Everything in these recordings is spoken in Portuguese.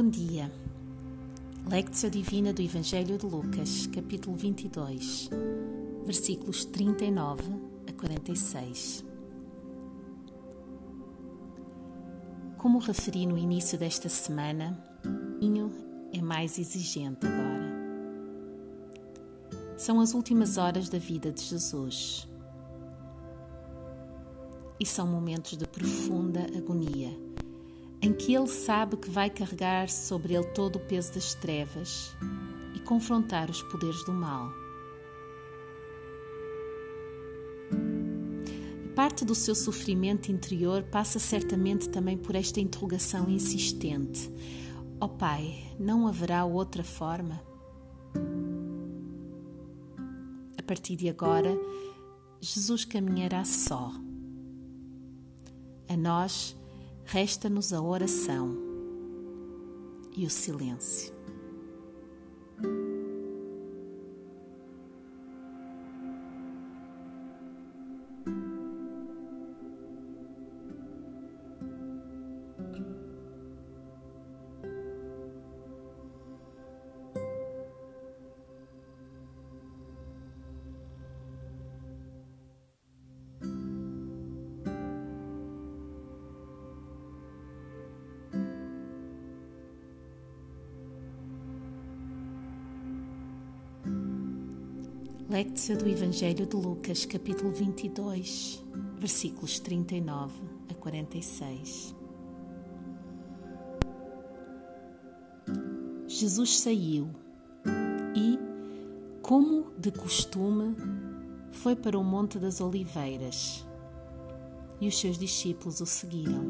Bom dia. Lectio Divina do Evangelho de Lucas, capítulo 22, versículos 39 a 46. Como referi no início desta semana, Ninho é mais exigente agora. São as últimas horas da vida de Jesus. E são momentos de profunda agonia em que ele sabe que vai carregar sobre ele todo o peso das trevas e confrontar os poderes do mal. Parte do seu sofrimento interior passa certamente também por esta interrogação insistente: Ó oh Pai, não haverá outra forma? A partir de agora, Jesus caminhará só. A nós, resta-nos a oração e o silêncio. Lectio do Evangelho de Lucas, capítulo 22, versículos 39 a 46. Jesus saiu e, como de costume, foi para o Monte das Oliveiras e os seus discípulos o seguiram.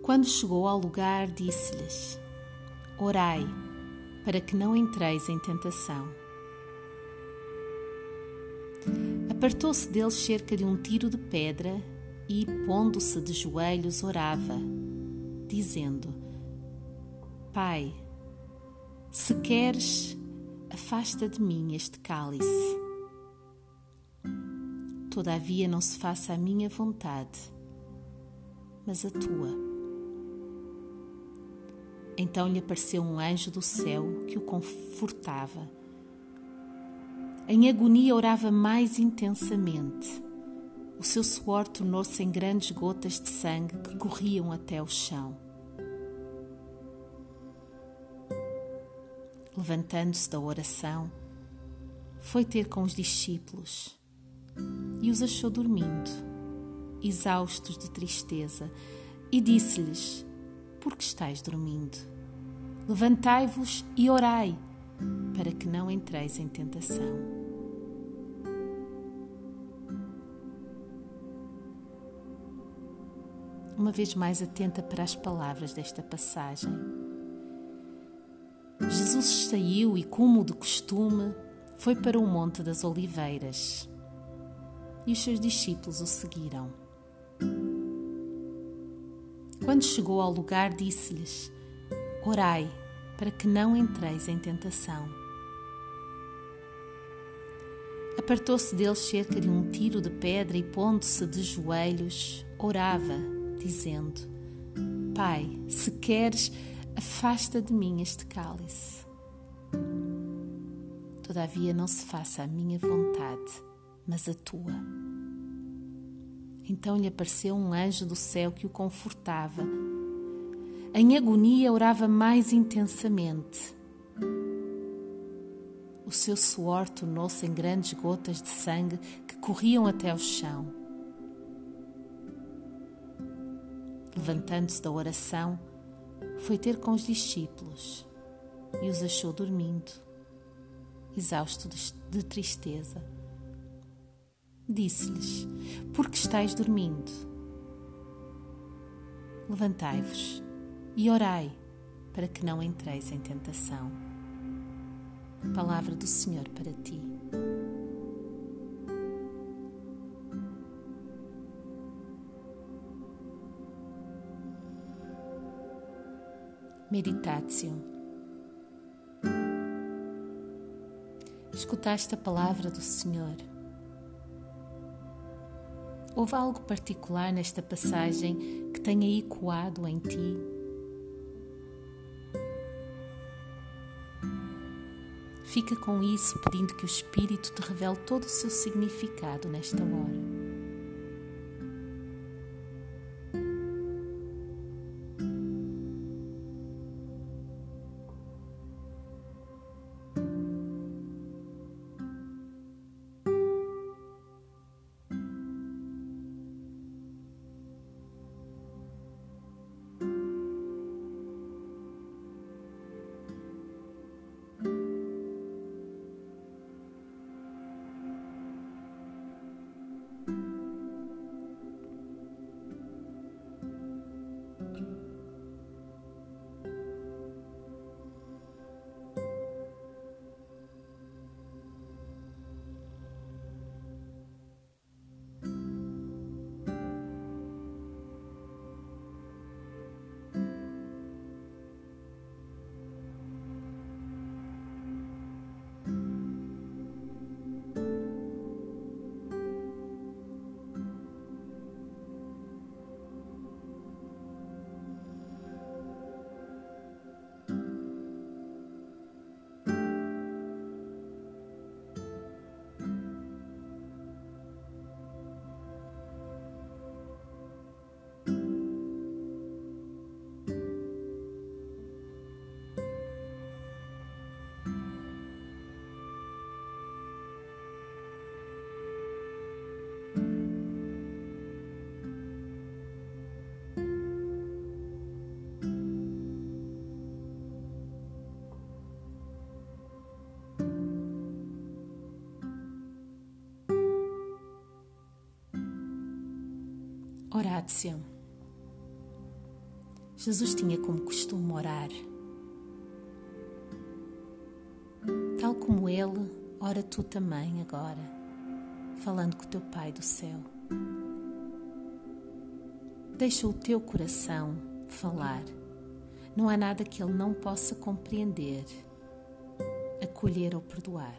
Quando chegou ao lugar, disse-lhes: Orai para que não entreis em tentação. Apartou-se deles cerca de um tiro de pedra e, pondo-se de joelhos, orava, dizendo: Pai, se queres, afasta de mim este cálice. Todavia não se faça a minha vontade, mas a tua. Então lhe apareceu um anjo do céu que o confortava. Em agonia orava mais intensamente. O seu suor tornou-se em grandes gotas de sangue que corriam até o chão. Levantando-se da oração, foi ter com os discípulos e os achou dormindo, exaustos de tristeza, e disse-lhes: Por que estáis dormindo? Levantai-vos e orai, para que não entreis em tentação. Uma vez mais atenta para as palavras desta passagem. Jesus saiu e, como de costume, foi para o Monte das Oliveiras e os seus discípulos o seguiram. Quando chegou ao lugar, disse-lhes: Orai para que não entreis em tentação. Apartou-se deles cerca de um tiro de pedra e, pondo-se de joelhos, orava, dizendo: Pai, se queres, afasta de mim este cálice. Todavia não se faça a minha vontade, mas a tua. Então lhe apareceu um anjo do céu que o confortava em agonia, orava mais intensamente. O seu suor tornou-se em grandes gotas de sangue que corriam até ao chão. Levantando-se da oração, foi ter com os discípulos e os achou dormindo, exausto de tristeza. Disse-lhes: Por que estáis dormindo? Levantai-vos e orai para que não entreis em tentação. Palavra do Senhor para ti. Meditatio. Escutaste a palavra do Senhor. Houve algo particular nesta passagem que tenha ecoado em ti? Fica com isso, pedindo que o Espírito te revele todo o seu significado nesta hora. Orácio. Jesus tinha como costume orar. Tal como ele, ora tu também agora, falando com o teu Pai do céu. Deixa o teu coração falar. Não há nada que ele não possa compreender, acolher ou perdoar.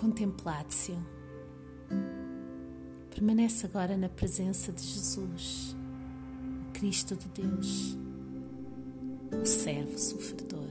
Contemplatio. Permanece agora na presença de Jesus, o Cristo de Deus, o servo sofredor.